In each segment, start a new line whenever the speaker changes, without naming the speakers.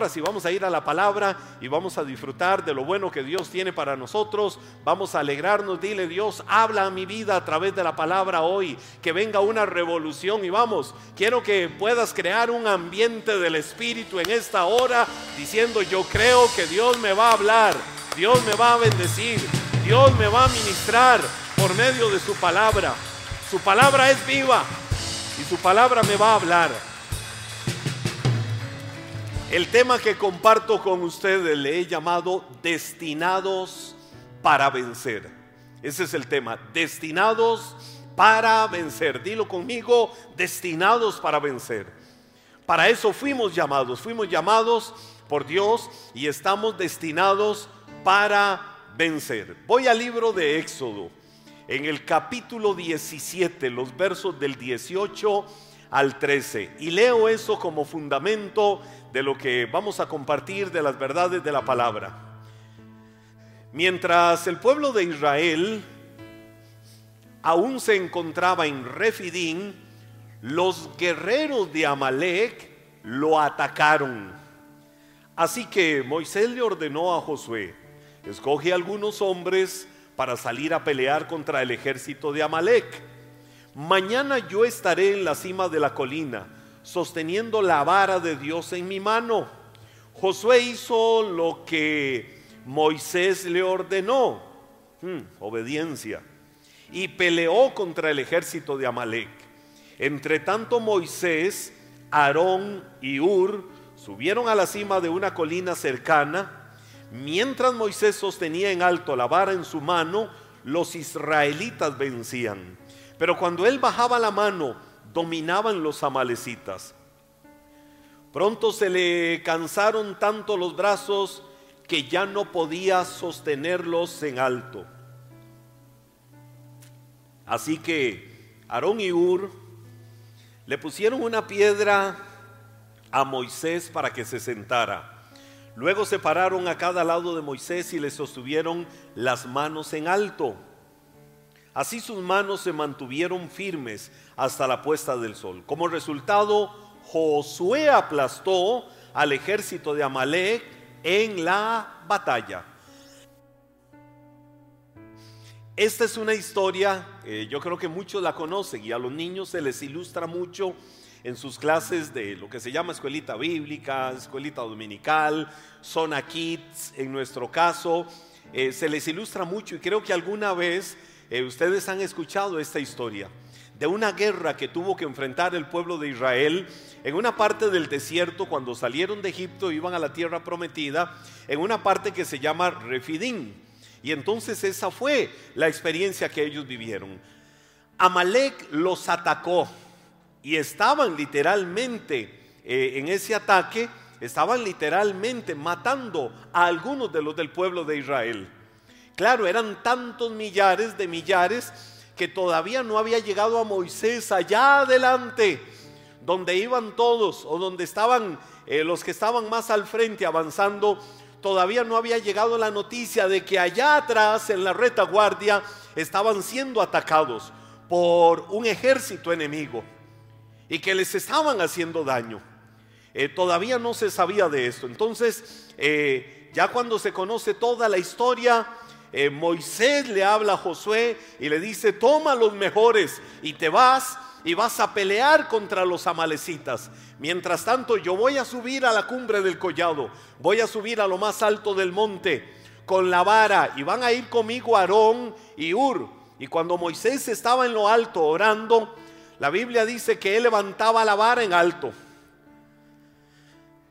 ahora sí vamos a ir a la palabra y vamos a disfrutar de lo bueno que Dios tiene para nosotros. Vamos a alegrarnos, dile Dios, habla a mi vida a través de la palabra hoy, que venga una revolución y vamos, quiero que puedas crear un ambiente del Espíritu en esta hora diciendo yo creo que Dios me va a hablar, Dios me va a bendecir, Dios me va a ministrar por medio de su palabra. Su palabra es viva y su palabra me va a hablar. El tema que comparto con ustedes le he llamado destinados para vencer. Ese es el tema, destinados para vencer. Dilo conmigo, destinados para vencer. Para eso fuimos llamados, fuimos llamados por Dios y estamos destinados para vencer. Voy al libro de Éxodo, en el capítulo 17, los versos del 18 al 13. Y leo eso como fundamento de lo que vamos a compartir de las verdades de la palabra. Mientras el pueblo de Israel aún se encontraba en Refidín, los guerreros de Amalek lo atacaron. Así que Moisés le ordenó a Josué, escoge algunos hombres para salir a pelear contra el ejército de Amalek Mañana yo estaré en la cima de la colina, sosteniendo la vara de Dios en mi mano. Josué hizo lo que Moisés le ordenó, hmm, obediencia, y peleó contra el ejército de Amalek. Entre tanto Moisés, Aarón y Ur subieron a la cima de una colina cercana. Mientras Moisés sostenía en alto la vara en su mano, los israelitas vencían. Pero cuando él bajaba la mano, dominaban los amalecitas. Pronto se le cansaron tanto los brazos que ya no podía sostenerlos en alto. Así que Aarón y Ur le pusieron una piedra a Moisés para que se sentara. Luego se pararon a cada lado de Moisés y le sostuvieron las manos en alto. Así sus manos se mantuvieron firmes hasta la puesta del sol. Como resultado, Josué aplastó al ejército de Amalek en la batalla. Esta es una historia, eh, yo creo que muchos la conocen y a los niños se les ilustra mucho en sus clases de lo que se llama escuelita bíblica, escuelita dominical, zona kids, en nuestro caso, eh, se les ilustra mucho y creo que alguna vez eh, ustedes han escuchado esta historia de una guerra que tuvo que enfrentar el pueblo de Israel en una parte del desierto cuando salieron de Egipto iban a la tierra prometida, en una parte que se llama Refidín. Y entonces esa fue la experiencia que ellos vivieron. Amalek los atacó y estaban literalmente eh, en ese ataque, estaban literalmente matando a algunos de los del pueblo de Israel. Claro, eran tantos millares de millares que todavía no había llegado a Moisés allá adelante, donde iban todos o donde estaban eh, los que estaban más al frente avanzando. Todavía no había llegado la noticia de que allá atrás, en la retaguardia, estaban siendo atacados por un ejército enemigo y que les estaban haciendo daño. Eh, todavía no se sabía de esto. Entonces, eh, ya cuando se conoce toda la historia, eh, Moisés le habla a Josué y le dice, toma los mejores y te vas y vas a pelear contra los amalecitas. Mientras tanto, yo voy a subir a la cumbre del collado, voy a subir a lo más alto del monte con la vara y van a ir conmigo Aarón y Ur. Y cuando Moisés estaba en lo alto orando, la Biblia dice que él levantaba la vara en alto.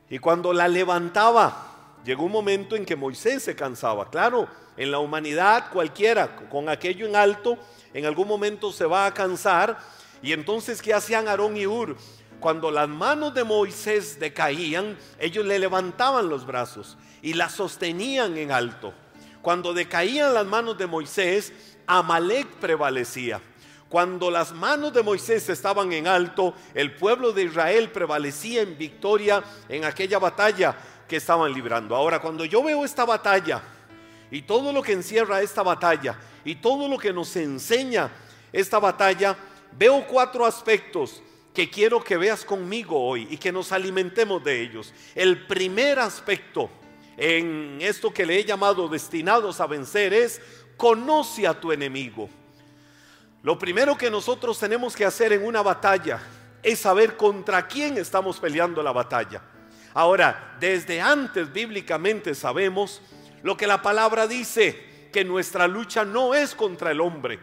Y cuando la levantaba, llegó un momento en que Moisés se cansaba. Claro, en la humanidad cualquiera con aquello en alto, en algún momento se va a cansar. Y entonces, ¿qué hacían Aarón y Ur? Cuando las manos de Moisés decaían, ellos le levantaban los brazos y la sostenían en alto. Cuando decaían las manos de Moisés, Amalek prevalecía. Cuando las manos de Moisés estaban en alto, el pueblo de Israel prevalecía en victoria en aquella batalla que estaban librando. Ahora, cuando yo veo esta batalla y todo lo que encierra esta batalla y todo lo que nos enseña esta batalla, veo cuatro aspectos que quiero que veas conmigo hoy y que nos alimentemos de ellos. El primer aspecto en esto que le he llamado destinados a vencer es conoce a tu enemigo. Lo primero que nosotros tenemos que hacer en una batalla es saber contra quién estamos peleando la batalla. Ahora, desde antes bíblicamente sabemos lo que la palabra dice, que nuestra lucha no es contra el hombre,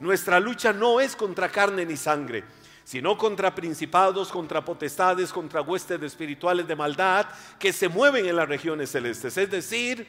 nuestra lucha no es contra carne ni sangre, sino contra principados, contra potestades, contra huestes espirituales de maldad que se mueven en las regiones celestes. Es decir,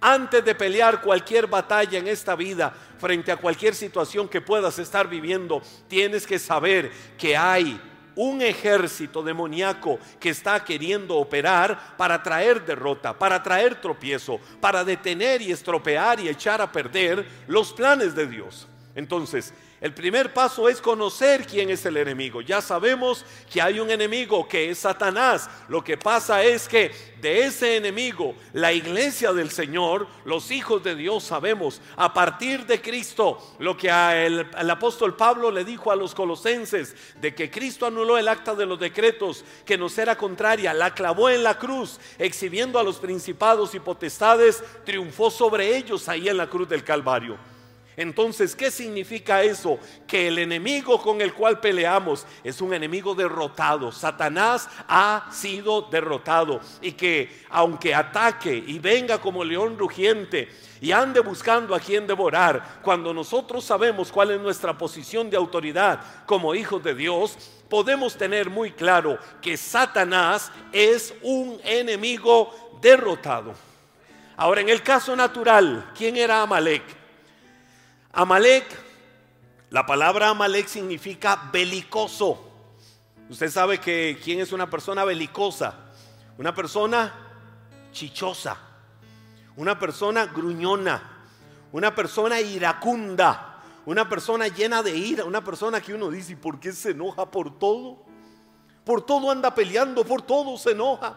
antes de pelear cualquier batalla en esta vida, frente a cualquier situación que puedas estar viviendo, tienes que saber que hay un ejército demoníaco que está queriendo operar para traer derrota, para traer tropiezo, para detener y estropear y echar a perder los planes de Dios. Entonces, el primer paso es conocer quién es el enemigo. Ya sabemos que hay un enemigo que es Satanás. Lo que pasa es que de ese enemigo, la iglesia del Señor, los hijos de Dios, sabemos a partir de Cristo, lo que el, apóstol Pablo le dijo a los colosenses, de que Cristo anuló el acta de los decretos que nos era contraria, la clavó en la cruz, exhibiendo a los principados y potestades, triunfó sobre ellos ahí en la cruz del Calvario. Entonces, ¿qué significa eso? Que el enemigo con el cual peleamos es un enemigo derrotado. Satanás ha sido derrotado y que aunque ataque y venga como león rugiente y ande buscando a quien devorar, cuando nosotros sabemos cuál es nuestra posición de autoridad como hijos de Dios, podemos tener muy claro que Satanás es un enemigo derrotado. Ahora, en el caso natural, ¿quién era Amalek? Amalek, la palabra Amalek significa belicoso. Usted sabe que quién es una persona belicosa, una persona chichosa, una persona gruñona, una persona iracunda, una persona llena de ira, una persona que uno dice, ¿por qué se enoja por todo? Por todo anda peleando, por todo se enoja,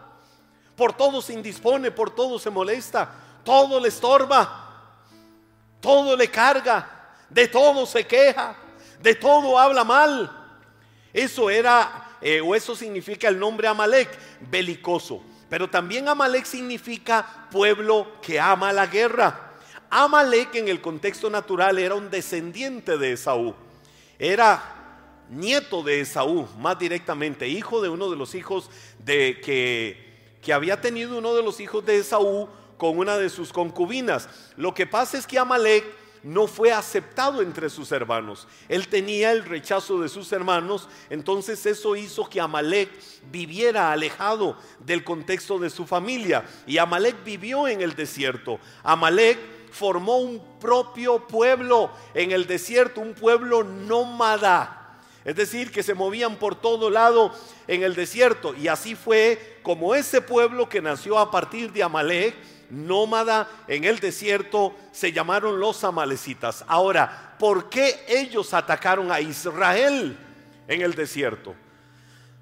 por todo se indispone, por todo se molesta, todo le estorba todo le carga, de todo se queja, de todo habla mal. Eso era, eh, o eso significa el nombre Amalek, belicoso. Pero también Amalek significa pueblo que ama la guerra. Amalek en el contexto natural era un descendiente de Esaú. Era nieto de Esaú, más directamente, hijo de uno de los hijos de que, que había tenido uno de los hijos de Esaú con una de sus concubinas. Lo que pasa es que Amalek no fue aceptado entre sus hermanos. Él tenía el rechazo de sus hermanos, entonces eso hizo que Amalek viviera alejado del contexto de su familia. Y Amalek vivió en el desierto. Amalek formó un propio pueblo en el desierto, un pueblo nómada. Es decir, que se movían por todo lado en el desierto. Y así fue como ese pueblo que nació a partir de Amalek nómada en el desierto se llamaron los amalecitas. Ahora, ¿por qué ellos atacaron a Israel en el desierto?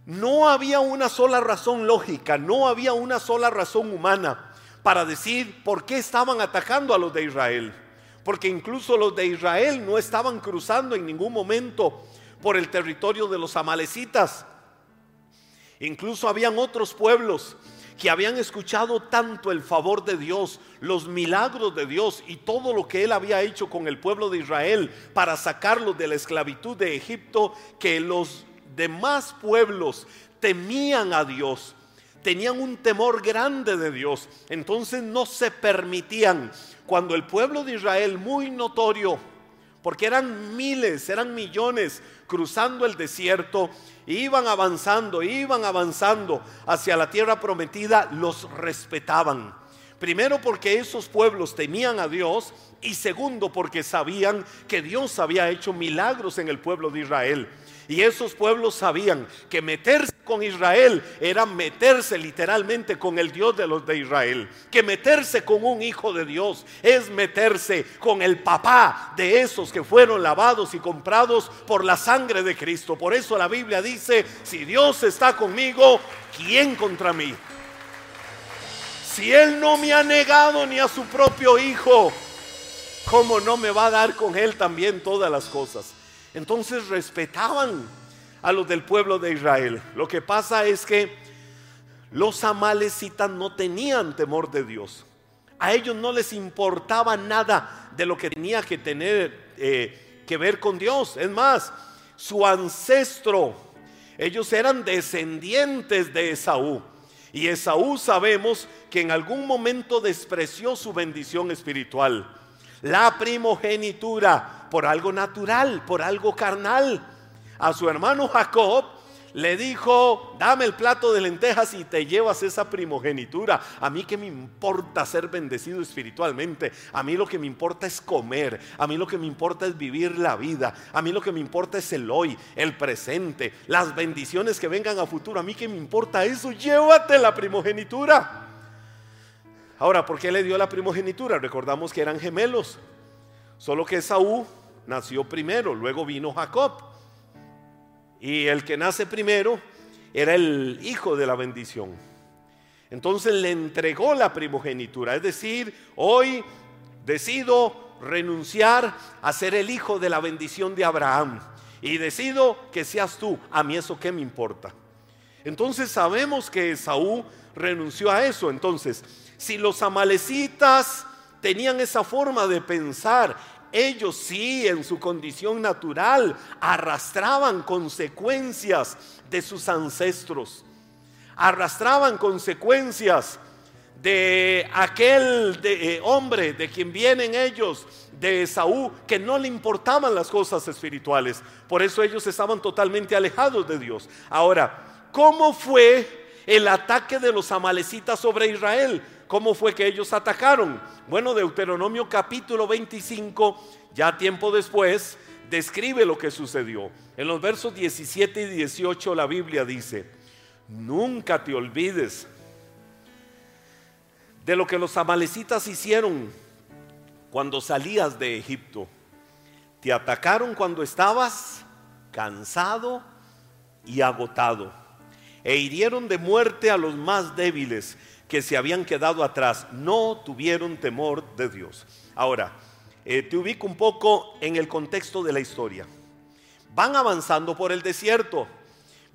No había una sola razón lógica, no había una sola razón humana para decir por qué estaban atacando a los de Israel. Porque incluso los de Israel no estaban cruzando en ningún momento por el territorio de los amalecitas. Incluso habían otros pueblos que habían escuchado tanto el favor de Dios, los milagros de Dios y todo lo que él había hecho con el pueblo de Israel para sacarlos de la esclavitud de Egipto, que los demás pueblos temían a Dios, tenían un temor grande de Dios, entonces no se permitían. Cuando el pueblo de Israel muy notorio, porque eran miles, eran millones cruzando el desierto, iban avanzando, iban avanzando hacia la tierra prometida, los respetaban. Primero porque esos pueblos temían a Dios y segundo porque sabían que Dios había hecho milagros en el pueblo de Israel. Y esos pueblos sabían que meterse con Israel era meterse literalmente con el Dios de los de Israel. Que meterse con un hijo de Dios es meterse con el papá de esos que fueron lavados y comprados por la sangre de Cristo. Por eso la Biblia dice, si Dios está conmigo, ¿quién contra mí? Si Él no me ha negado ni a su propio hijo, ¿cómo no me va a dar con Él también todas las cosas? Entonces respetaban a los del pueblo de Israel. Lo que pasa es que los amalecitas no tenían temor de Dios. A ellos no les importaba nada de lo que tenía que tener eh, que ver con Dios. Es más, su ancestro, ellos eran descendientes de Esaú. Y Esaú sabemos que en algún momento despreció su bendición espiritual. La primogenitura por algo natural, por algo carnal. A su hermano Jacob le dijo, dame el plato de lentejas y te llevas esa primogenitura. A mí que me importa ser bendecido espiritualmente. A mí lo que me importa es comer. A mí lo que me importa es vivir la vida. A mí lo que me importa es el hoy, el presente, las bendiciones que vengan a futuro. A mí que me importa eso, llévate la primogenitura. Ahora, ¿por qué le dio la primogenitura? Recordamos que eran gemelos. Solo que Saúl nació primero, luego vino Jacob. Y el que nace primero era el hijo de la bendición. Entonces le entregó la primogenitura. Es decir, hoy decido renunciar a ser el hijo de la bendición de Abraham. Y decido que seas tú. A mí eso qué me importa. Entonces sabemos que Saúl renunció a eso. Entonces, si los amalecitas tenían esa forma de pensar, ellos sí, en su condición natural, arrastraban consecuencias de sus ancestros. Arrastraban consecuencias de aquel eh, hombre de quien vienen ellos, de Esaú, que no le importaban las cosas espirituales. Por eso ellos estaban totalmente alejados de Dios. Ahora, ¿cómo fue el ataque de los amalecitas sobre Israel? ¿Cómo fue que ellos atacaron? Bueno, Deuteronomio capítulo 25, ya tiempo después, describe lo que sucedió. En los versos 17 y 18 la Biblia dice, nunca te olvides de lo que los amalecitas hicieron cuando salías de Egipto. Te atacaron cuando estabas cansado y agotado e hirieron de muerte a los más débiles que se habían quedado atrás, no tuvieron temor de Dios. Ahora, eh, te ubico un poco en el contexto de la historia. Van avanzando por el desierto.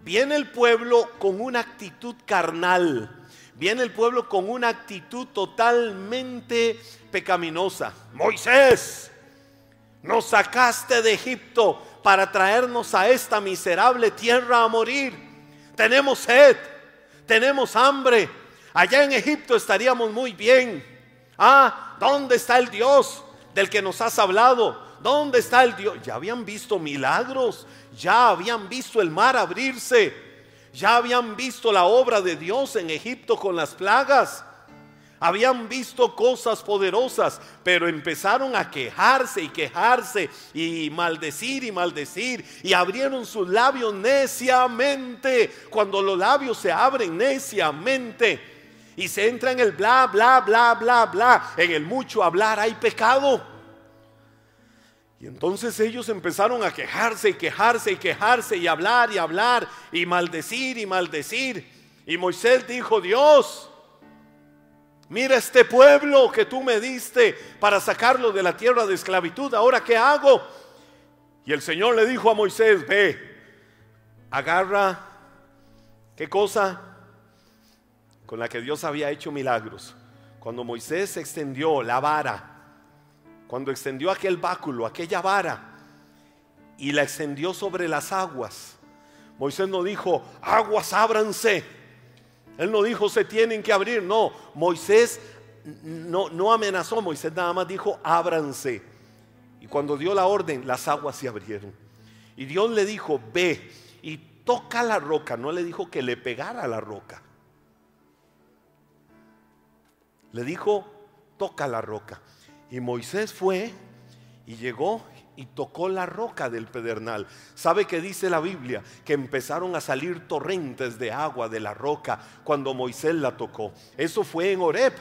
Viene el pueblo con una actitud carnal. Viene el pueblo con una actitud totalmente pecaminosa. Moisés, nos sacaste de Egipto para traernos a esta miserable tierra a morir. Tenemos sed, tenemos hambre, Allá en Egipto estaríamos muy bien. Ah, ¿dónde está el Dios del que nos has hablado? ¿Dónde está el Dios? Ya habían visto milagros, ya habían visto el mar abrirse, ya habían visto la obra de Dios en Egipto con las plagas. Habían visto cosas poderosas, pero empezaron a quejarse y quejarse y maldecir y maldecir y abrieron sus labios neciamente. Cuando los labios se abren neciamente, y se entra en el bla, bla, bla, bla, bla. En el mucho hablar hay pecado. Y entonces ellos empezaron a quejarse y quejarse y quejarse y hablar y hablar y maldecir y maldecir. Y Moisés dijo, Dios, mira este pueblo que tú me diste para sacarlo de la tierra de esclavitud. Ahora, ¿qué hago? Y el Señor le dijo a Moisés, ve, agarra, ¿qué cosa? con la que Dios había hecho milagros. Cuando Moisés extendió la vara, cuando extendió aquel báculo, aquella vara, y la extendió sobre las aguas, Moisés no dijo, aguas ábranse. Él no dijo, se tienen que abrir. No, Moisés no, amenazó, Moisés nada más dijo, ábranse. Y cuando dio la orden, las aguas se abrieron. Y Dios le dijo, ve y toca la roca. No le dijo que le pegara la roca. le dijo, toca la roca. Y Moisés fue y llegó y tocó la roca del pedernal. ¿Sabe qué dice la Biblia? Que empezaron a salir torrentes de agua de la roca cuando Moisés la tocó. Eso fue en Horeb,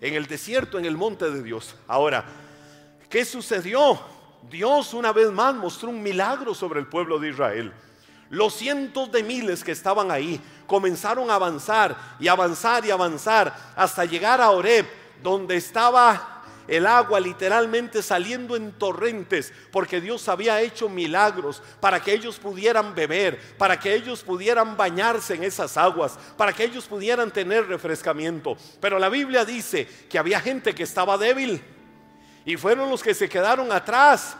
en el desierto, en el monte de Dios. Ahora, ¿qué sucedió? Dios una vez más mostró un milagro sobre el pueblo de Israel. Los cientos de miles que estaban ahí comenzaron a avanzar y avanzar y avanzar hasta llegar a Oreb, donde estaba el agua literalmente saliendo en torrentes, porque Dios había hecho milagros para que ellos pudieran beber, para que ellos pudieran bañarse en esas aguas, para que ellos pudieran tener refrescamiento. Pero la Biblia dice que había gente que estaba débil y fueron los que se quedaron atrás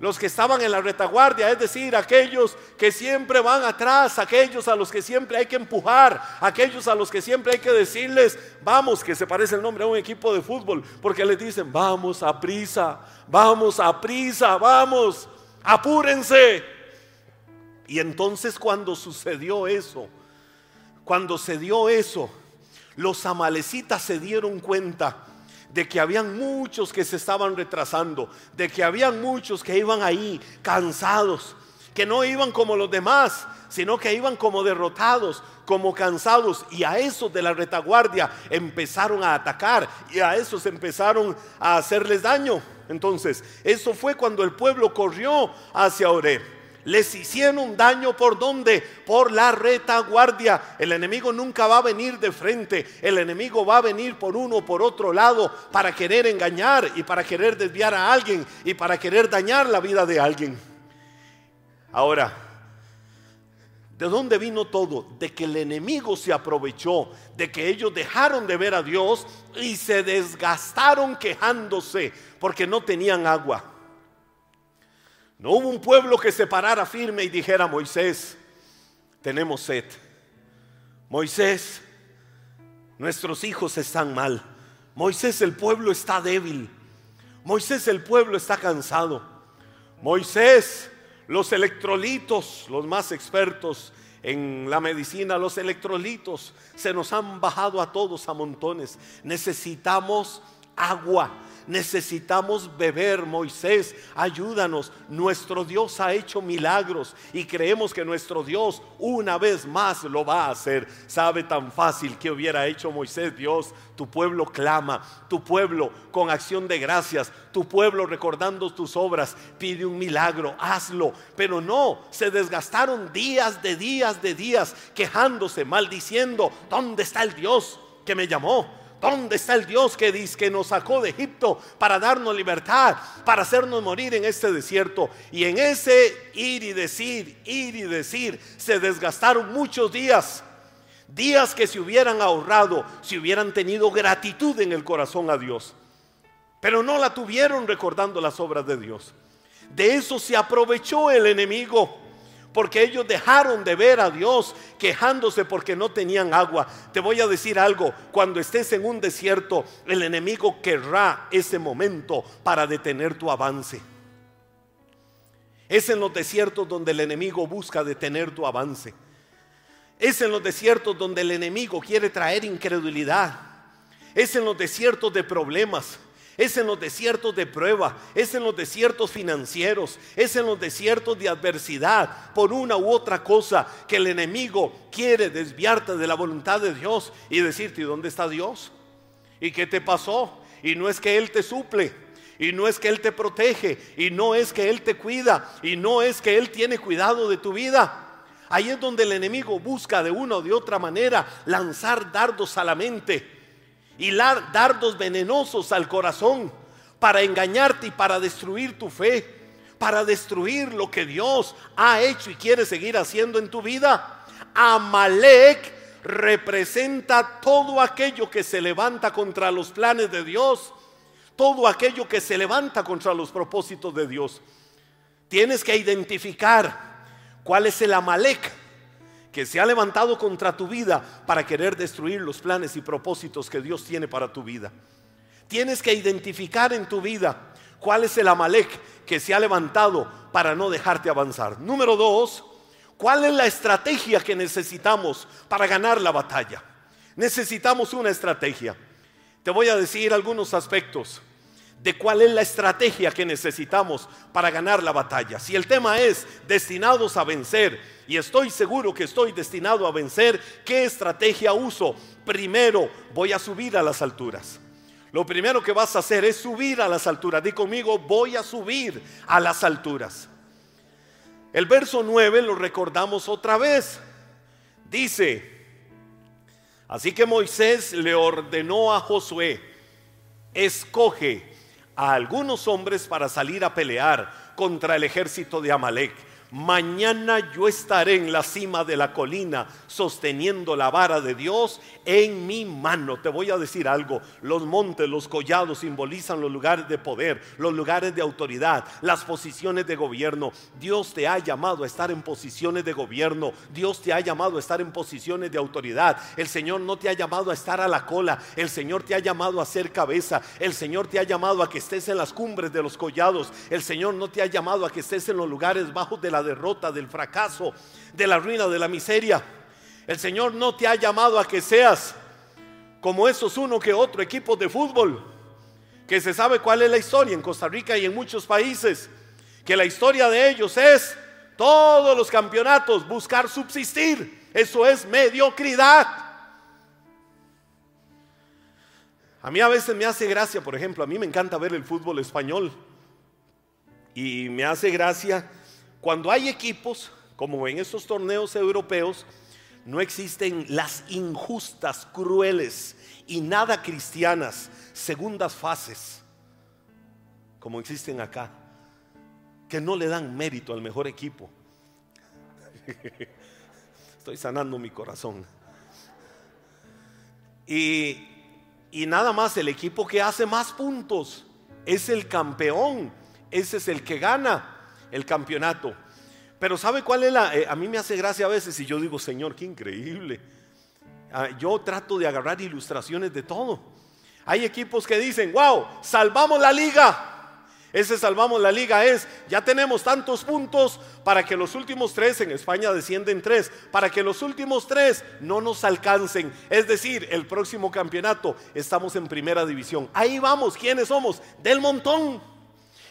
los que estaban en la retaguardia, es decir, aquellos que siempre van atrás, aquellos a los que siempre hay que empujar, aquellos a los que siempre hay que decirles, vamos, que se parece el nombre a un equipo de fútbol, porque les dicen, vamos a prisa, vamos a prisa, vamos, apúrense. Y entonces cuando sucedió eso, cuando se dio eso, los amalecitas se dieron cuenta de que habían muchos que se estaban retrasando, de que habían muchos que iban ahí cansados, que no iban como los demás, sino que iban como derrotados, como cansados. Y a esos de la retaguardia empezaron a atacar y a esos empezaron a hacerles daño. Entonces, eso fue cuando el pueblo corrió hacia Oreb les hicieron daño por donde? Por la retaguardia. El enemigo nunca va a venir de frente. El enemigo va a venir por uno por otro lado para querer engañar y para querer desviar a alguien y para querer dañar la vida de alguien. Ahora, ¿de dónde vino todo? De que el enemigo se aprovechó, de que ellos dejaron de ver a Dios y se desgastaron quejándose porque no tenían agua. No hubo un pueblo que se parara firme y dijera, Moisés, tenemos sed. Moisés, nuestros hijos están mal. Moisés, el pueblo está débil. Moisés, el pueblo está cansado. Moisés, los electrolitos, los más expertos en la medicina, los electrolitos se nos han bajado a todos a montones. Necesitamos agua necesitamos beber. Moisés, ayúdanos. Nuestro Dios ha hecho milagros y creemos que nuestro Dios una vez más lo va a hacer. Sabe tan fácil que hubiera hecho Moisés, Dios. Tu pueblo clama, tu pueblo con acción de gracias, tu pueblo recordando tus obras, pide un milagro, hazlo. Pero no, se desgastaron días de días de días quejándose, maldiciendo, ¿dónde está el Dios que me llamó? ¿Dónde está el Dios que dice que nos sacó de Egipto para darnos libertad, para hacernos morir en este desierto? Y en ese ir y decir, ir y decir, se desgastaron muchos días. Días que se hubieran ahorrado si hubieran tenido gratitud en el corazón a Dios. Pero no la tuvieron recordando las obras de Dios. De eso se aprovechó el enemigo porque ellos dejaron de ver a Dios quejándose porque no tenían agua. Te voy a decir algo, cuando estés en un desierto, el enemigo querrá ese momento para detener tu avance. Es en los desiertos donde el enemigo busca detener tu avance. Es en los desiertos donde el enemigo quiere traer incredulidad. Es en los desiertos de problemas es en los desiertos de prueba, es en los desiertos financieros, es en los desiertos de adversidad, por una u otra cosa que el enemigo quiere desviarte de la voluntad de Dios y decirte, ¿y dónde está Dios? ¿Y qué te pasó? Y no es que Él te suple, y no es que Él te protege, y no es que Él te cuida, y no es que Él tiene cuidado de tu vida. Ahí es donde el enemigo busca de una o de otra manera lanzar dardos a la mente y dardos venenosos al corazón para engañarte y para destruir tu fe, para destruir lo que Dios ha hecho y quiere seguir haciendo en tu vida. Amalek representa todo aquello que se levanta contra los planes de Dios, todo aquello que se levanta contra los propósitos de Dios. Tienes que identificar cuál es el Amalek que se ha levantado contra tu vida para querer destruir los planes y propósitos que Dios tiene para tu vida. Tienes que identificar en tu vida cuál es el Amalek que se ha levantado para no dejarte avanzar. Número dos, ¿cuál es la estrategia que necesitamos para ganar la batalla? Necesitamos una estrategia. Te voy a decir algunos aspectos de cuál es la estrategia que necesitamos para ganar la batalla. Si el tema es destinados a vencer, y estoy seguro que estoy destinado a vencer, ¿qué estrategia uso? Primero voy a subir a las alturas. Lo primero que vas a hacer es subir a las alturas. Di conmigo, voy a subir a las alturas. El verso 9 lo recordamos otra vez. Dice, así que Moisés le ordenó a Josué, escoge a algunos hombres para salir a pelear contra el ejército de Amalek. Mañana yo estaré en la cima de la colina sosteniendo la vara de Dios en mi mano. Te voy a decir algo. Los montes, los collados simbolizan los lugares de poder, los lugares de autoridad, las posiciones de gobierno. Dios te ha llamado a estar en posiciones de gobierno. Dios te ha llamado a estar en posiciones de autoridad. El Señor no te ha llamado a estar a la cola. El Señor te ha llamado a ser cabeza. El Señor te ha llamado a que estés en las cumbres de los collados. El Señor no te ha llamado a que estés en los lugares bajos de la derrota, del fracaso, de la ruina, de la miseria. El Señor no te ha llamado a que seas como esos uno que otro equipo de fútbol, que se sabe cuál es la historia en Costa Rica y en muchos países, que la historia de ellos es todos los campeonatos, buscar subsistir. Eso es mediocridad. A mí a veces me hace gracia, por ejemplo, a mí me encanta ver el fútbol español. Y me hace gracia cuando hay equipos, como en estos torneos europeos, no existen las injustas, crueles y nada cristianas segundas fases, como existen acá, que no le dan mérito al mejor equipo. Estoy sanando mi corazón. Y, nada más el equipo que hace más puntos es el campeón, ese es el que gana el campeonato. Pero ¿sabe cuál es la... Eh, a mí me hace gracia a veces y yo digo, Señor, qué increíble. Ah, yo trato de agarrar ilustraciones de todo. Hay equipos que dicen, wow, salvamos la liga. Ese salvamos la liga es, ya tenemos tantos puntos para que los últimos tres, en España descienden tres, para que los últimos tres no nos alcancen. Es decir, el próximo campeonato estamos en primera división. Ahí vamos, ¿quiénes somos? Del montón.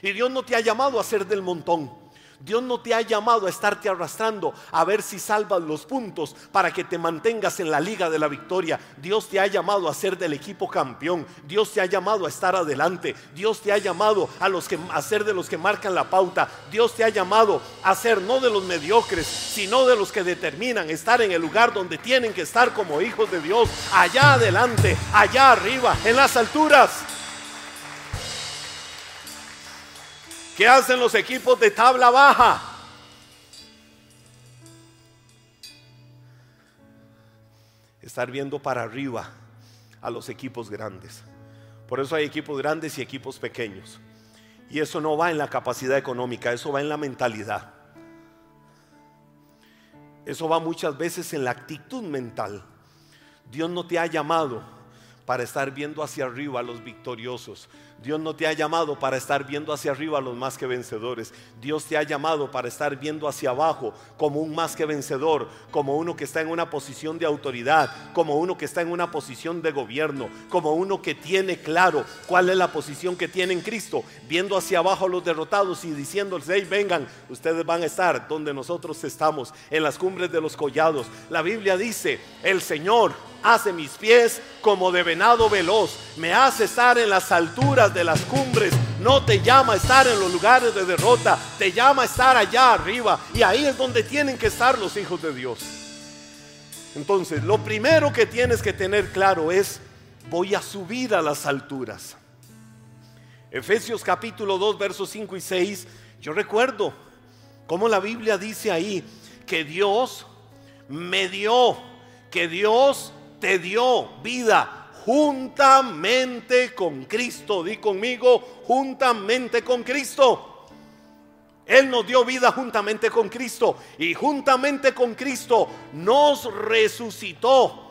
Y Dios no te ha llamado a ser del montón. Dios no te ha llamado a estarte arrastrando a ver si salvas los puntos para que te mantengas en la liga de la victoria. Dios te ha llamado a ser del equipo campeón. Dios te ha llamado a estar adelante. Dios te ha llamado a, los que, a ser de los que marcan la pauta. Dios te ha llamado a ser no de los mediocres, sino de los que determinan estar en el lugar donde tienen que estar como hijos de Dios. Allá adelante, allá arriba, en las alturas. ¿Qué hacen los equipos de tabla baja? Estar viendo para arriba a los equipos grandes. Por eso hay equipos grandes y equipos pequeños. Y eso no va en la capacidad económica, eso va en la mentalidad. Eso va muchas veces en la actitud mental. Dios no te ha llamado para estar viendo hacia arriba a los victoriosos. Dios no te ha llamado para estar viendo hacia arriba a los más que vencedores. Dios te ha llamado para estar viendo hacia abajo como un más que vencedor, como uno que está en una posición de autoridad, como uno que está en una posición de gobierno, como uno que tiene claro cuál es la posición que tiene en Cristo, viendo hacia abajo a los derrotados y diciéndoles, hey, vengan, ustedes van a estar donde nosotros estamos, en las cumbres de los collados. La Biblia dice, el Señor hace mis pies como de venado veloz, me hace estar en las alturas de las cumbres, no te llama a estar en los lugares de derrota, te llama a estar allá arriba y ahí es donde tienen que estar los hijos de Dios. Entonces, lo primero que tienes que tener claro es, voy a subir a las alturas. Efesios capítulo 2, versos 5 y 6, yo recuerdo como la Biblia dice ahí que Dios me dio, que Dios te dio vida juntamente con Cristo. Di conmigo, juntamente con Cristo. Él nos dio vida juntamente con Cristo y juntamente con Cristo nos resucitó.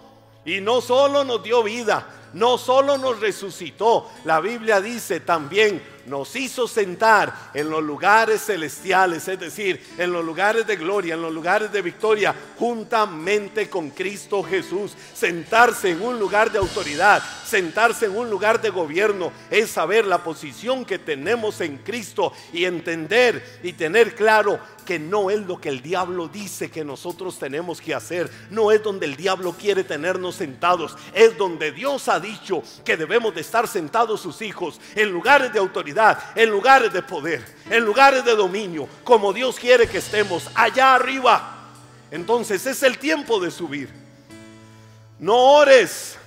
Y no solo nos dio vida, no solo nos resucitó, la Biblia dice también nos hizo sentar en los lugares celestiales, es decir, en los lugares de gloria, en los lugares de victoria, juntamente con Cristo Jesús. Sentarse en un lugar de autoridad, sentarse en un lugar de gobierno, es saber la posición que tenemos en Cristo y entender y tener claro que no es lo que el diablo dice que nosotros tenemos que hacer, no es donde el diablo quiere tenernos sentados, es donde Dios ha dicho que debemos de estar sentados sus hijos en lugares de autoridad en lugares de poder, en lugares de dominio, como Dios quiere que estemos, allá arriba. Entonces es el tiempo de subir. No ores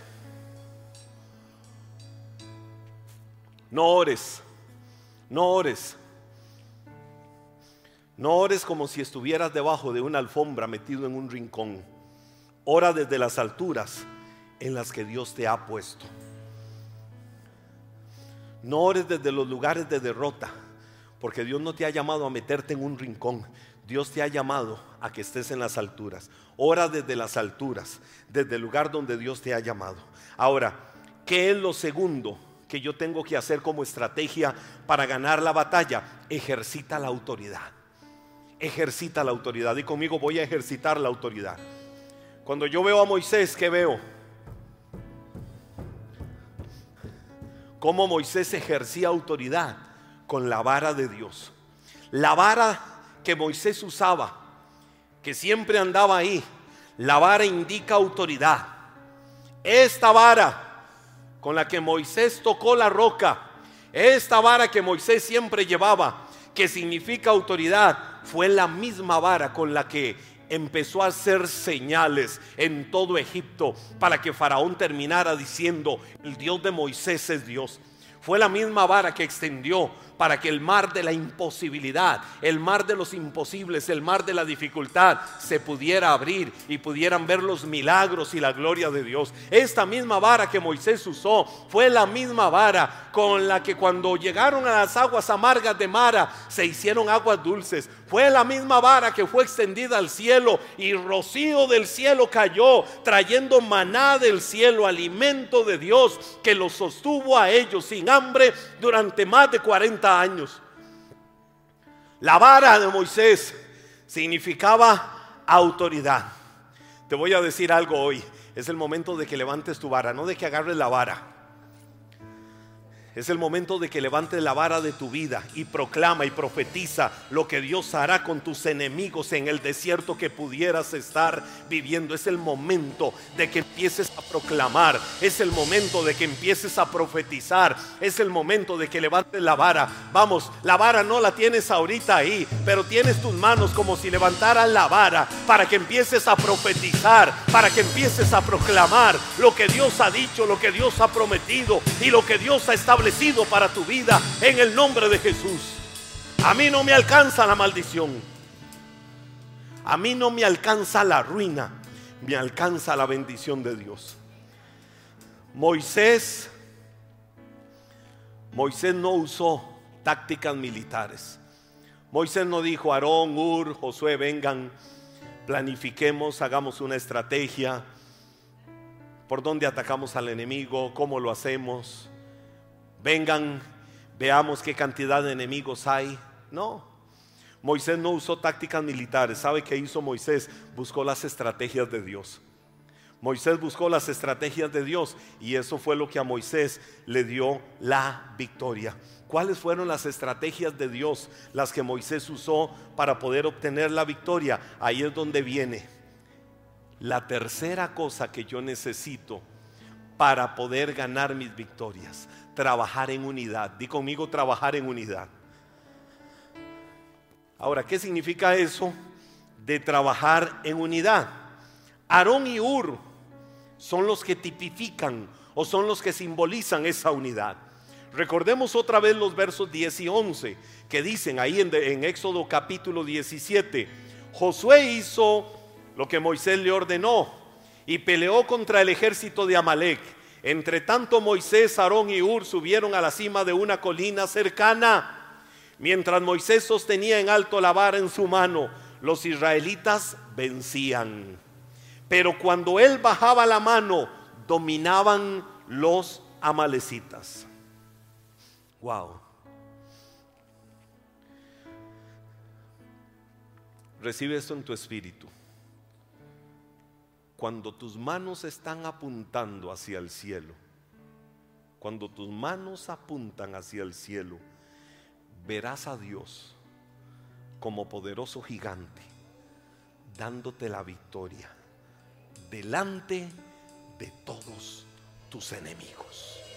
No ores, no ores. No ores como si estuvieras debajo de una alfombra metido en un rincón. Ora desde las alturas en las que Dios te ha puesto. No ores desde los lugares de derrota, porque Dios no te ha llamado a meterte en un rincón. Dios te ha llamado a que estés en las alturas. Ora desde las alturas, desde el lugar donde Dios te ha llamado. Ahora, ¿qué es lo segundo que yo tengo que hacer como estrategia para ganar la batalla? Ejercita la autoridad ejercita la autoridad. Y conmigo voy a ejercitar la autoridad. Cuando yo veo a Moisés, ¿qué veo? Cómo Moisés ejercía autoridad con la vara de Dios. La vara que Moisés usaba, que siempre andaba ahí, la vara indica autoridad. Esta vara con la que Moisés tocó la roca, esta vara que Moisés siempre llevaba, que significa autoridad, fue la misma vara con la que empezó a hacer señales en todo Egipto para que Faraón terminara diciendo, el Dios de Moisés es Dios. Fue la misma vara que extendió para que el mar de la imposibilidad, el mar de los imposibles, el mar de la dificultad se pudiera abrir y pudieran ver los milagros y la gloria de Dios. Esta misma vara que Moisés usó fue la misma vara con la que cuando llegaron a las aguas amargas de Mara se hicieron aguas dulces. Fue la misma vara que fue extendida al cielo y rocío del cielo cayó, trayendo maná del cielo, alimento de Dios que los sostuvo a ellos sin hambre durante más de 40 años. La vara de Moisés significaba autoridad. Te voy a decir algo hoy. Es el momento de que levantes tu vara, no de que agarres la vara. Es el momento de que levantes la vara de tu vida y proclama y profetiza lo que Dios hará con tus enemigos en el desierto que pudieras estar viviendo. Es el momento de que empieces a proclamar. Es el momento de que empieces a profetizar. Es el momento de que levantes la vara. Vamos, la vara no la tienes ahorita ahí, pero tienes tus manos como si levantaras la vara para que empieces a profetizar, para que empieces a proclamar lo que Dios ha dicho, lo que Dios ha prometido y lo que Dios ha establecido para tu vida en el nombre de Jesús. A mí no me alcanza la maldición. A mí no me alcanza la ruina. Me alcanza la bendición de Dios. Moisés, Moisés no usó tácticas militares. Moisés no dijo, Aarón, Ur, Josué, vengan, planifiquemos, hagamos una estrategia, por dónde atacamos al enemigo, cómo lo hacemos vengan, veamos qué cantidad de enemigos hay. No, Moisés no usó tácticas militares. ¿Sabe qué hizo Moisés? Buscó las estrategias de Dios. Moisés buscó las estrategias de Dios y eso fue lo que a Moisés le dio la victoria. ¿Cuáles fueron las estrategias de Dios las que Moisés usó para poder obtener la victoria? Ahí es donde viene la tercera cosa que yo necesito para poder ganar mis victorias trabajar en unidad. Di conmigo trabajar en unidad. Ahora, ¿qué significa eso de trabajar en unidad? Aarón y Ur son los que tipifican o son los que simbolizan esa unidad. Recordemos otra vez los versos 10 y 11 que dicen ahí en, en Éxodo capítulo 17, Josué hizo lo que Moisés le ordenó y peleó contra el ejército de Amalek entre tanto Moisés, Aarón y Ur subieron a la cima de una colina cercana. Mientras Moisés sostenía en alto la vara en su mano, los israelitas vencían. Pero cuando él bajaba la mano, dominaban los amalecitas. Wow. Recibe esto en tu espíritu cuando tus manos están apuntando hacia el cielo, cuando tus manos apuntan hacia el cielo, verás a Dios como poderoso gigante, dándote la victoria delante de todos tus enemigos.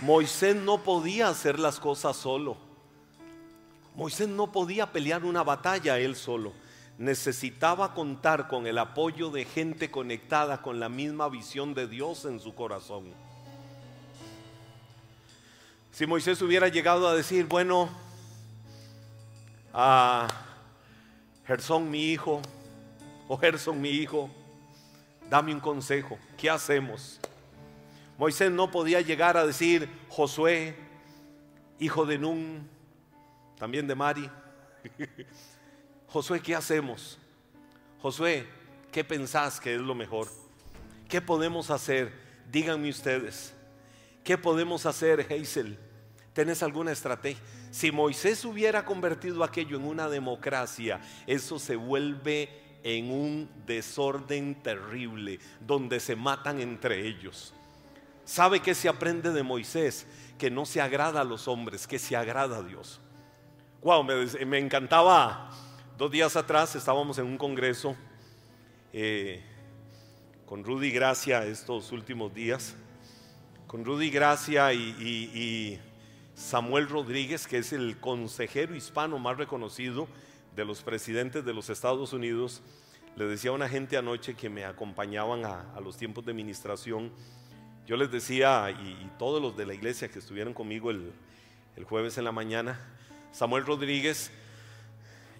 Moisés no podía hacer las cosas solo. Moisés no podía pelear una batalla él solo. necesitaba contar con el apoyo de gente conectada con la misma visión de Dios en su corazón. Si Moisés hubiera llegado a decir, bueno, a Gersón mi hijo, o Gerson mi hijo, dame un consejo, ¿qué hacemos? Moisés no podía llegar a decir, Josué, hijo de Nun, también de Mari, Josué, ¿qué hacemos? Josué, ¿qué pensás que es lo mejor? ¿Qué podemos hacer? Díganme ustedes. ¿Qué podemos hacer, Hazel? ¿Tenés alguna estrategia? Si Moisés hubiera convertido aquello en una democracia, eso se vuelve en un desorden terrible, donde se matan entre ellos. ¿Sabe qué se aprende de Moisés? Que no se agrada a los hombres, que se agrada a Dios. Wow, me, encantaba Dos días atrás estábamos en un congreso eh, con Rudy Gracia estos últimos días, con Rudy Gracia y, Samuel Rodríguez, que es el consejero hispano más reconocido de los presidentes de los Estados Unidos. Le decía a una gente anoche que me acompañaban a, los tiempos de administración, yo les decía, y, todos los de la iglesia que estuvieron conmigo el, el jueves en la mañana, Samuel Rodríguez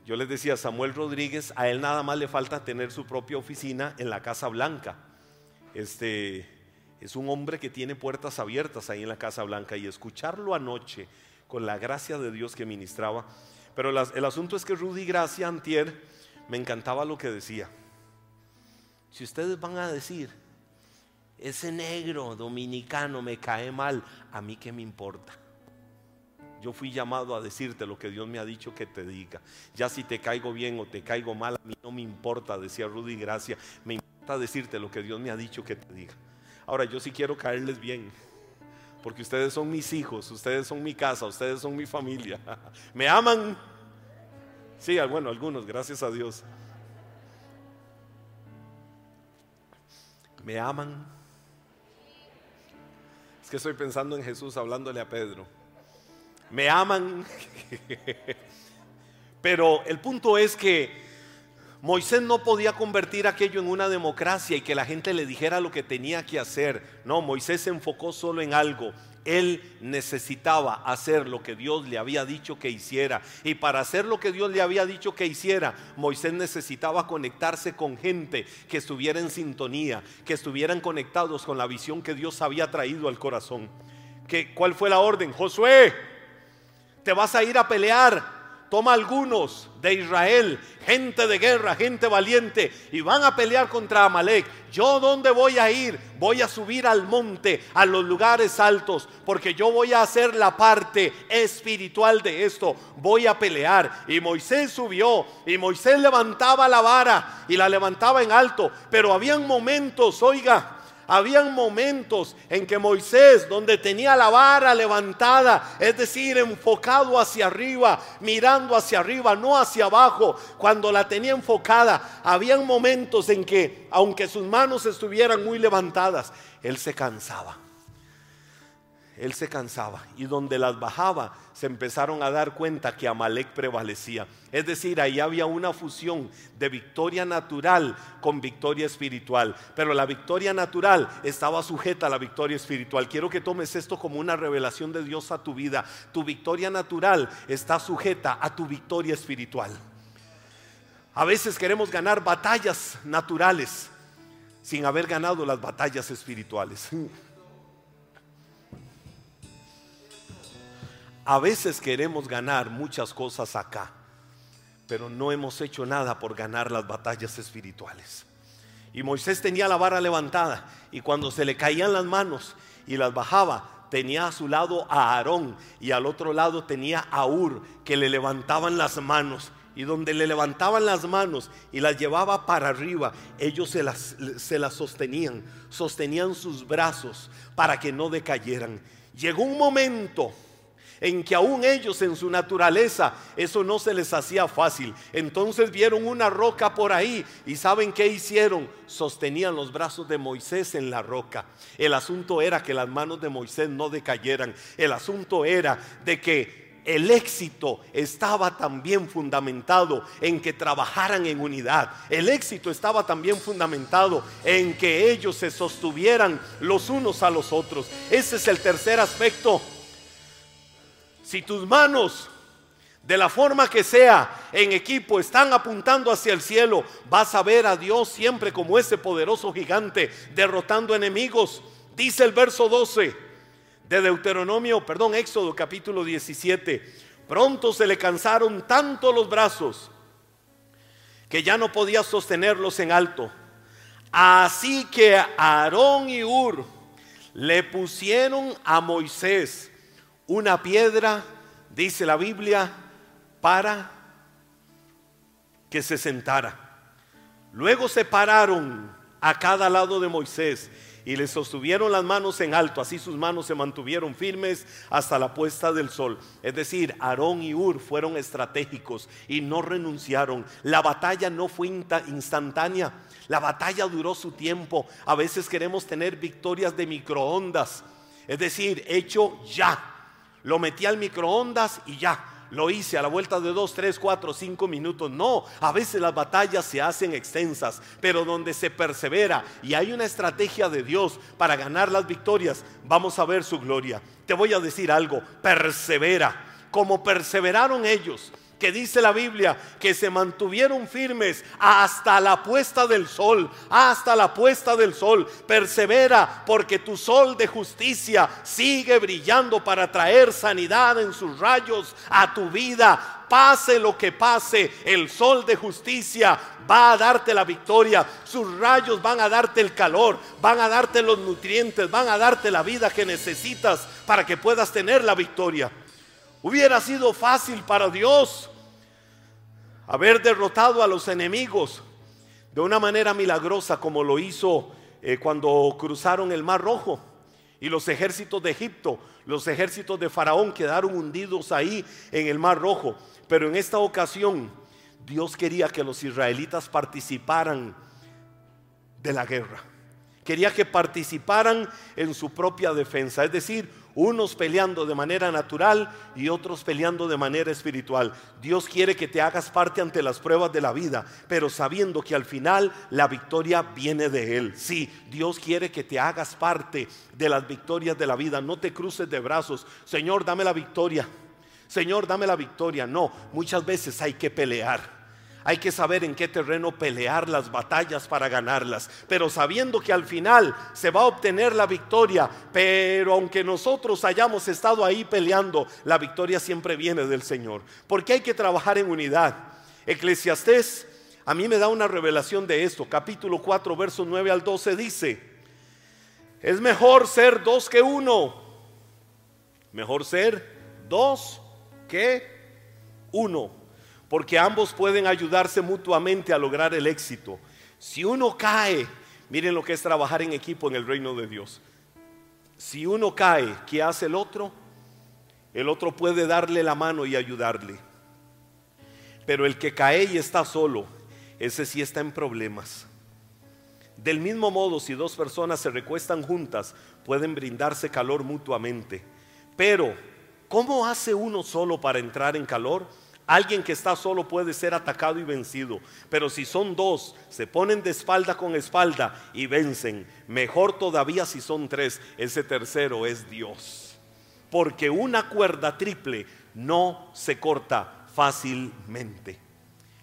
yo les decía, Samuel Rodríguez, a él nada más le falta tener su propia oficina en la Casa Blanca. Este es un hombre que tiene puertas abiertas ahí en la Casa Blanca y escucharlo anoche con la gracia de Dios que ministraba. Pero el asunto es que Rudy Gracia Antier me encantaba lo que decía. Si ustedes van a decir, ese negro dominicano me cae mal, a mí qué me importa. Yo fui llamado a decirte lo que Dios me ha dicho que te diga. Ya si te caigo bien o te caigo mal, a mí no me importa, decía Rudy Gracia. Me importa decirte lo que Dios me ha dicho que te diga. Ahora yo sí quiero caerles bien. Porque ustedes son mis hijos, ustedes son mi casa, ustedes son mi familia. ¿Me aman? Sí, bueno, algunos, gracias a Dios. ¿Me aman? Es que estoy pensando en Jesús hablándole a Pedro me aman. Pero el punto es que Moisés no podía convertir aquello en una democracia y que la gente le dijera lo que tenía que hacer. No, Moisés se enfocó solo en algo. Él necesitaba hacer lo que Dios le había dicho que hiciera. Y para hacer lo que Dios le había dicho que hiciera, Moisés necesitaba conectarse con gente que estuviera en sintonía, que estuvieran conectados con la visión que Dios había traído al corazón. ¿Qué, ¿Cuál fue la orden? Josué, te vas a ir a pelear. Toma algunos de Israel, gente de guerra, gente valiente, y van a pelear contra Amalek. Yo dónde voy a ir? Voy a subir al monte, a los lugares altos, porque yo voy a hacer la parte espiritual de esto. Voy a pelear. Y Moisés subió, y Moisés levantaba la vara y la levantaba en alto, pero habían momentos, oiga, habían momentos en que Moisés, donde tenía la vara levantada, es decir, enfocado hacia arriba, mirando hacia arriba, no hacia abajo, cuando la tenía enfocada, habían momentos en que, aunque sus manos estuvieran muy levantadas, él se cansaba él se cansaba y donde las bajaba se empezaron a dar cuenta que Amalek prevalecía. Es decir, ahí había una fusión de victoria natural con victoria espiritual, pero la victoria natural estaba sujeta a la victoria espiritual. Quiero que tomes esto como una revelación de Dios a tu vida. Tu victoria natural está sujeta a tu victoria espiritual. A veces queremos ganar batallas naturales sin haber ganado las batallas espirituales. A veces queremos ganar muchas cosas acá, pero no hemos hecho nada por ganar las batallas espirituales. Y Moisés tenía la vara levantada y cuando se le caían las manos y las bajaba, tenía a su lado a Aarón y al otro lado tenía a Ur que le levantaban las manos. Y donde le levantaban las manos y las llevaba para arriba, ellos se las, se las sostenían, sostenían sus brazos para que no decayeran. Llegó un momento en que aún ellos en su naturaleza eso no se les hacía fácil. Entonces vieron una roca por ahí y saben qué hicieron, sostenían los brazos de Moisés en la roca. El asunto era que las manos de Moisés no decayeran. El asunto era de que el éxito estaba también fundamentado en que trabajaran en unidad. El éxito estaba también fundamentado en que ellos se sostuvieran los unos a los otros. Ese es el tercer aspecto. Si tus manos de la forma que sea, en equipo, están apuntando hacia el cielo, vas a ver a Dios siempre como ese poderoso gigante derrotando enemigos. Dice el verso 12 de Deuteronomio, perdón, Éxodo capítulo 17. Pronto se le cansaron tanto los brazos que ya no podía sostenerlos en alto. Así que Aarón y Ur le pusieron a Moisés una piedra, dice la Biblia, para que se sentara. Luego se pararon a cada lado de Moisés y le sostuvieron las manos en alto, así sus manos se mantuvieron firmes hasta la puesta del sol. Es decir, Aarón y Ur fueron estratégicos y no renunciaron. La batalla no fue instantánea, la batalla duró su tiempo. A veces queremos tener victorias de microondas, es decir, hecho ya. Lo metí al microondas y ya lo hice a la vuelta de dos, tres, cuatro, cinco minutos. No, a veces las batallas se hacen extensas, pero donde se persevera y hay una estrategia de Dios para ganar las victorias, vamos a ver su gloria. Te voy a decir algo, persevera, como perseveraron ellos que dice la Biblia que se mantuvieron firmes hasta la puesta del sol, hasta la puesta del sol. Persevera porque tu sol de justicia sigue brillando para traer sanidad en sus rayos a tu vida. Pase lo que pase, el sol de justicia va a darte la victoria. Sus rayos van a darte el calor, van a darte los nutrientes, van a darte la vida que necesitas para que puedas tener la victoria. Hubiera sido fácil para Dios haber derrotado a los enemigos de una manera milagrosa como lo hizo eh, cuando cruzaron el Mar Rojo. Y los ejércitos de Egipto, los ejércitos de Faraón quedaron hundidos ahí en el Mar Rojo. Pero en esta ocasión Dios quería que los israelitas participaran de la guerra. Quería que participaran en su propia defensa. Es decir, unos peleando de manera natural y otros peleando de manera espiritual. Dios quiere que te hagas parte ante las pruebas de la vida, pero sabiendo que al final la victoria viene de Él. Sí, Dios quiere que te hagas parte de las victorias de la vida. No te cruces de brazos. Señor, dame la victoria. Señor, dame la victoria. No, muchas veces hay que pelear. Hay que saber en qué terreno pelear las batallas para ganarlas, pero sabiendo que al final se va a obtener la victoria, pero aunque nosotros hayamos estado ahí peleando, la victoria siempre viene del Señor, porque hay que trabajar en unidad. Eclesiastés a mí me da una revelación de esto, capítulo 4, versos 9 al 12 dice, es mejor ser dos que uno, mejor ser dos que uno porque ambos pueden ayudarse mutuamente a lograr el éxito. Si uno cae, miren lo que es trabajar en equipo en el reino de Dios. Si uno cae, ¿qué hace el otro? El otro puede darle la mano y ayudarle. Pero el que cae y está solo, ese sí está en problemas. Del mismo modo, si dos personas se recuestan juntas, pueden brindarse calor mutuamente. Pero, ¿cómo hace uno solo para entrar en calor? Alguien que está solo puede ser atacado y vencido, pero si son dos, se ponen de espalda con espalda y vencen. Mejor todavía si son tres, ese tercero es Dios. Porque una cuerda triple no se corta fácilmente.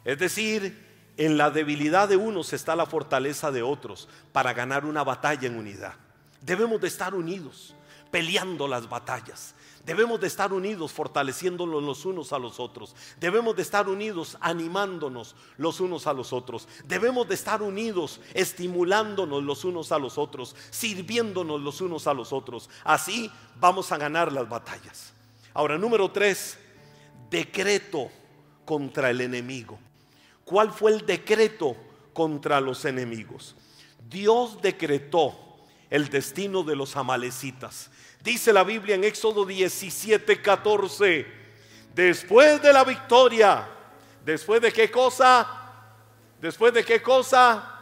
Es decir, en la debilidad de unos está la fortaleza de otros para ganar una batalla en unidad. Debemos de estar unidos, peleando las batallas. Debemos de estar unidos fortaleciéndonos los unos a los otros. Debemos de estar unidos animándonos los unos a los otros. Debemos de estar unidos estimulándonos los unos a los otros, sirviéndonos los unos a los otros. Así vamos a ganar las batallas. Ahora, número tres, decreto contra el enemigo. ¿Cuál fue el decreto contra los enemigos? Dios decretó el destino de los amalecitas. Dice la Biblia en Éxodo 17, 14. Después de la victoria, después de qué cosa, después de qué cosa,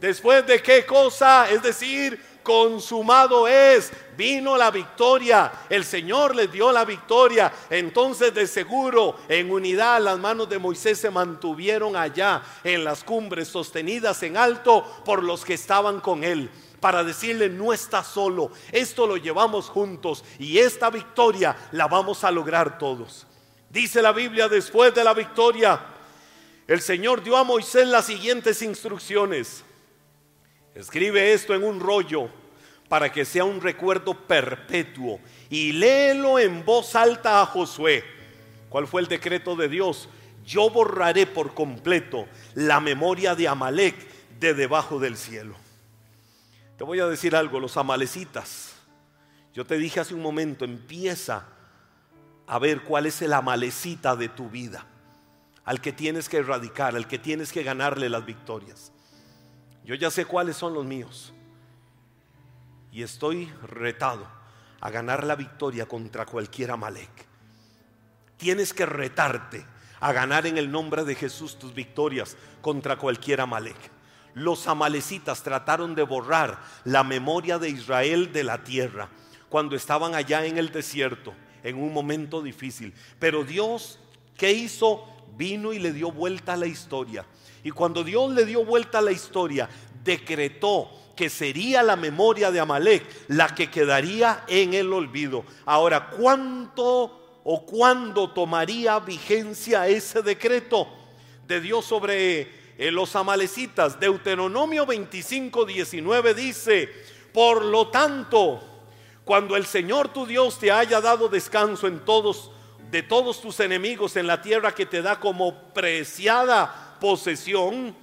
después de qué cosa, es decir, consumado es. Vino la victoria, el Señor les dio la victoria. Entonces de seguro, en unidad, las manos de Moisés se mantuvieron allá en las cumbres, sostenidas en alto por los que estaban con él para decirle, no está solo, esto lo llevamos juntos y esta victoria la vamos a lograr todos. Dice la Biblia, después de la victoria, el Señor dio a Moisés las siguientes instrucciones. Escribe esto en un rollo para que sea un recuerdo perpetuo y léelo en voz alta a Josué. ¿Cuál fue el decreto de Dios? Yo borraré por completo la memoria de Amalek de debajo del cielo. Te voy a decir algo, los amalecitas. Yo te dije hace un momento, empieza a ver cuál es el amalecita de tu vida, al que tienes que erradicar, al que tienes que ganarle las victorias. Yo ya sé cuáles son los míos y estoy retado a ganar la victoria contra cualquier Amalek. Tienes que retarte a ganar en el nombre de Jesús tus victorias contra cualquier Amalek. Los amalecitas trataron de borrar la memoria de Israel de la tierra cuando estaban allá en el desierto, en un momento difícil. Pero Dios, ¿qué hizo? Vino y le dio vuelta a la historia. Y cuando Dios le dio vuelta a la historia, decretó que sería la memoria de Amalek la que quedaría en el olvido. Ahora, ¿cuánto o cuándo tomaría vigencia ese decreto de Dios sobre eh, los amalecitas? Deuteronomio 25, 19 dice, por lo tanto, cuando el Señor tu Dios te haya dado descanso en todos de todos tus enemigos en la tierra que te da como preciada posesión,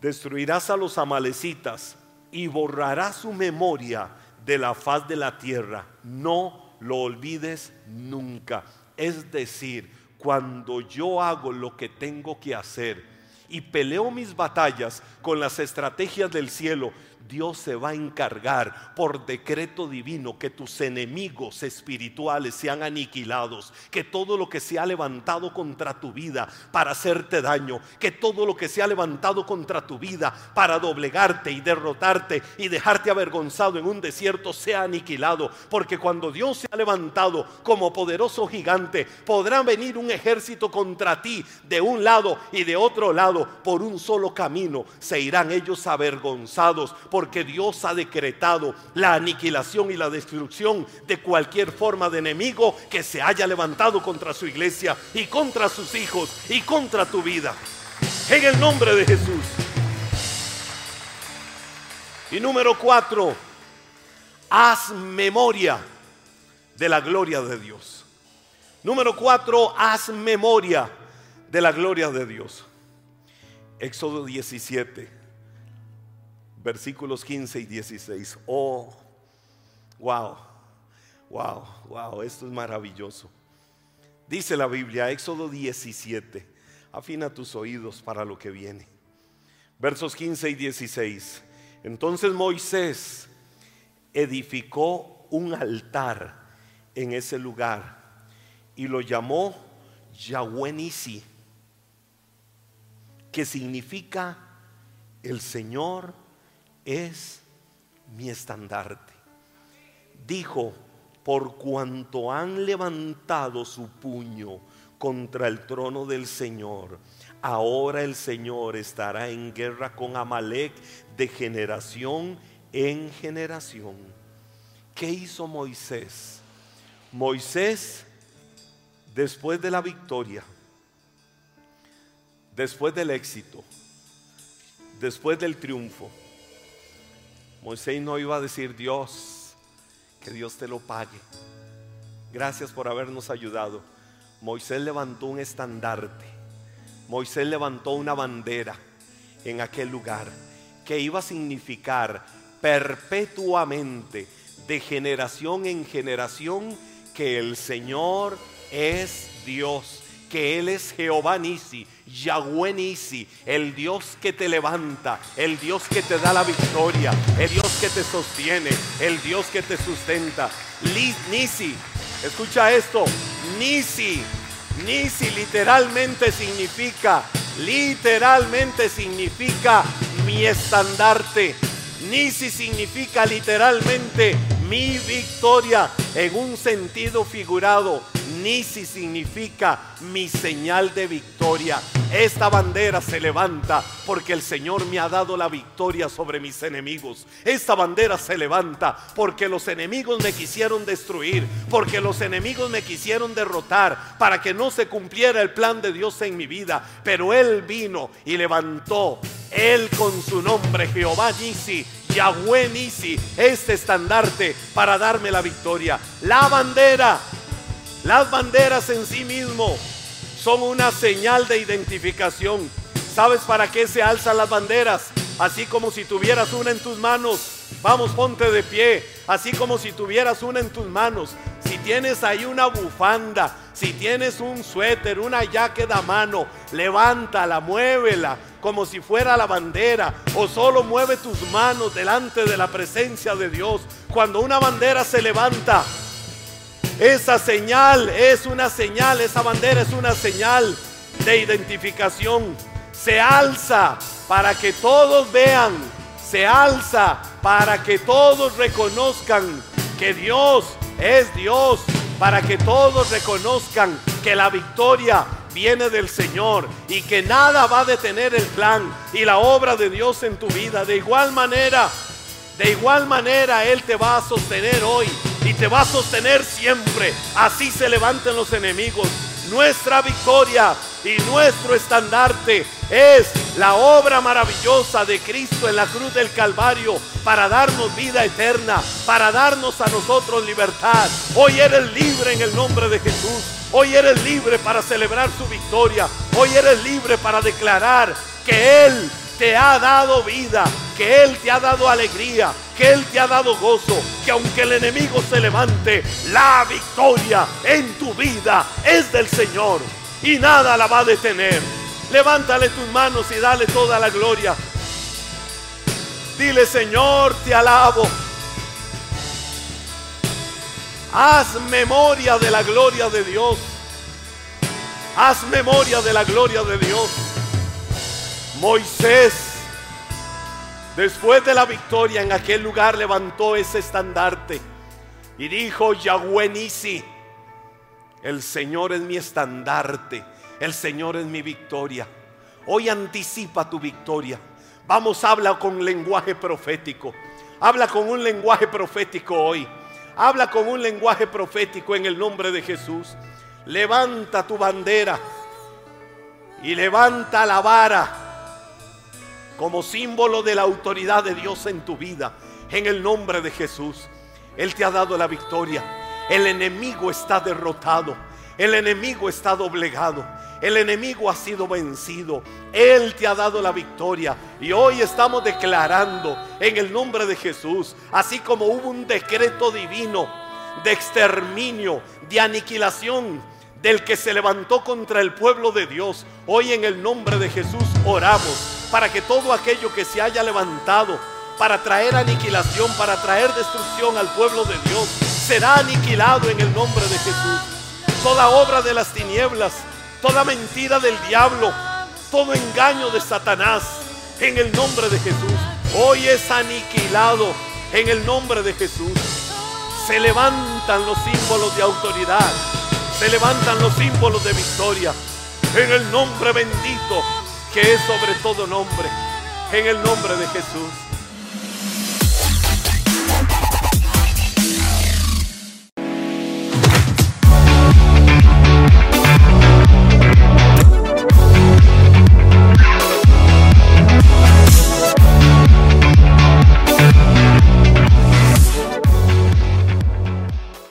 destruirás a los amalecitas y borrará su memoria de la faz de la tierra. No lo olvides nunca. Es decir, cuando yo hago lo que tengo que hacer y peleo mis batallas con las estrategias del cielo, Dios se va a encargar por decreto divino que tus enemigos espirituales sean aniquilados, que todo lo que se ha levantado contra tu vida para hacerte daño, que todo lo que se ha levantado contra tu vida para doblegarte y derrotarte y dejarte avergonzado en un desierto sea aniquilado, porque cuando Dios se ha levantado como poderoso gigante, podrá venir un ejército contra ti de un lado y de otro lado por un solo camino, se irán ellos avergonzados porque Dios ha decretado la aniquilación y la destrucción de cualquier forma de enemigo que se haya levantado contra su iglesia y contra sus hijos y contra tu vida. En el nombre de Jesús. Y número cuatro, haz memoria de la gloria de Dios. Número cuatro, haz memoria de la gloria de Dios. Éxodo 17 versículos 15 y 16. Oh, wow, wow, wow, esto es maravilloso. Dice la Biblia, Éxodo 17, afina tus oídos para lo que viene. Versos 15 y 16. Entonces Moisés edificó un altar en ese lugar y lo llamó Yahweh Nisi, que significa el Señor es mi estandarte. Dijo, por cuanto han levantado su puño contra el trono del Señor, ahora el Señor estará en guerra con Amalek de generación en generación. ¿Qué hizo Moisés? Moisés, después de la victoria, después del éxito, después del triunfo, Moisés no iba a decir, Dios, que Dios te lo pague. Gracias por habernos ayudado. Moisés levantó un estandarte. Moisés levantó una bandera en aquel lugar que iba a significar perpetuamente, de generación en generación, que el Señor es Dios que Él es Jehová Nisi, Yahweh Nisi, el Dios que te levanta, el Dios que te da la victoria, el Dios que te sostiene, el Dios que te sustenta. Nisi, escucha esto, Nisi, Nisi literalmente significa, literalmente significa mi estandarte, Nisi significa literalmente mi victoria en un sentido figurado. Nisi significa mi señal de victoria. Esta bandera se levanta porque el Señor me ha dado la victoria sobre mis enemigos. Esta bandera se levanta porque los enemigos me quisieron destruir, porque los enemigos me quisieron derrotar para que no se cumpliera el plan de Dios en mi vida. Pero Él vino y levantó, Él con su nombre, Jehová Nisi, Yahweh Nisi, este estandarte para darme la victoria. La bandera las banderas en sí mismo son una señal de identificación. ¿Sabes para qué se alzan las banderas? Así como si tuvieras una en tus manos. Vamos, ponte de pie. Así como si tuvieras una en tus manos. Si tienes ahí una bufanda, si tienes un suéter, una jaqueta a mano, levántala, muévela como si fuera la bandera. O solo mueve tus manos delante de la presencia de Dios. Cuando una bandera se levanta, esa señal es una señal, esa bandera es una señal de identificación. Se alza para que todos vean, se alza para que todos reconozcan que Dios es Dios, para que todos reconozcan que la victoria viene del Señor y que nada va a detener el plan y la obra de Dios en tu vida. De igual manera, de igual manera Él te va a sostener hoy y te va a sostener siempre. Así se levanten los enemigos. Nuestra victoria y nuestro estandarte es la obra maravillosa de Cristo en la cruz del Calvario para darnos vida eterna, para darnos a nosotros libertad. Hoy eres libre en el nombre de Jesús. Hoy eres libre para celebrar su victoria. Hoy eres libre para declarar que Él te ha dado vida, que Él te ha dado alegría, que Él te ha dado gozo, que aunque el enemigo se levante, la victoria en tu vida es del Señor y nada la va a detener. Levántale tus manos y dale toda la gloria. Dile, Señor, te alabo. Haz memoria de la gloria de Dios. Haz memoria de la gloria de Dios. Moisés, después de la victoria en aquel lugar, levantó ese estandarte y dijo, Yahweh Nisi, el Señor es mi estandarte, el Señor es mi victoria. Hoy anticipa tu victoria. Vamos, habla con lenguaje profético. Habla con un lenguaje profético hoy. Habla con un lenguaje profético en el nombre de Jesús. Levanta tu bandera y levanta la vara como símbolo de la autoridad de Dios en tu vida, en el nombre de Jesús. Él te ha dado la victoria. El enemigo está derrotado. El enemigo está doblegado. El enemigo ha sido vencido. Él te ha dado la victoria. Y hoy estamos declarando en el nombre de Jesús, así como hubo un decreto divino de exterminio, de aniquilación del que se levantó contra el pueblo de Dios. Hoy en el nombre de Jesús oramos para que todo aquello que se haya levantado para traer aniquilación, para traer destrucción al pueblo de Dios, será aniquilado en el nombre de Jesús. Toda obra de las tinieblas, toda mentira del diablo, todo engaño de Satanás, en el nombre de Jesús, hoy es aniquilado en el nombre de Jesús. Se levantan los símbolos de autoridad, se levantan los símbolos de victoria, en el nombre bendito que es sobre todo nombre, en el nombre de Jesús.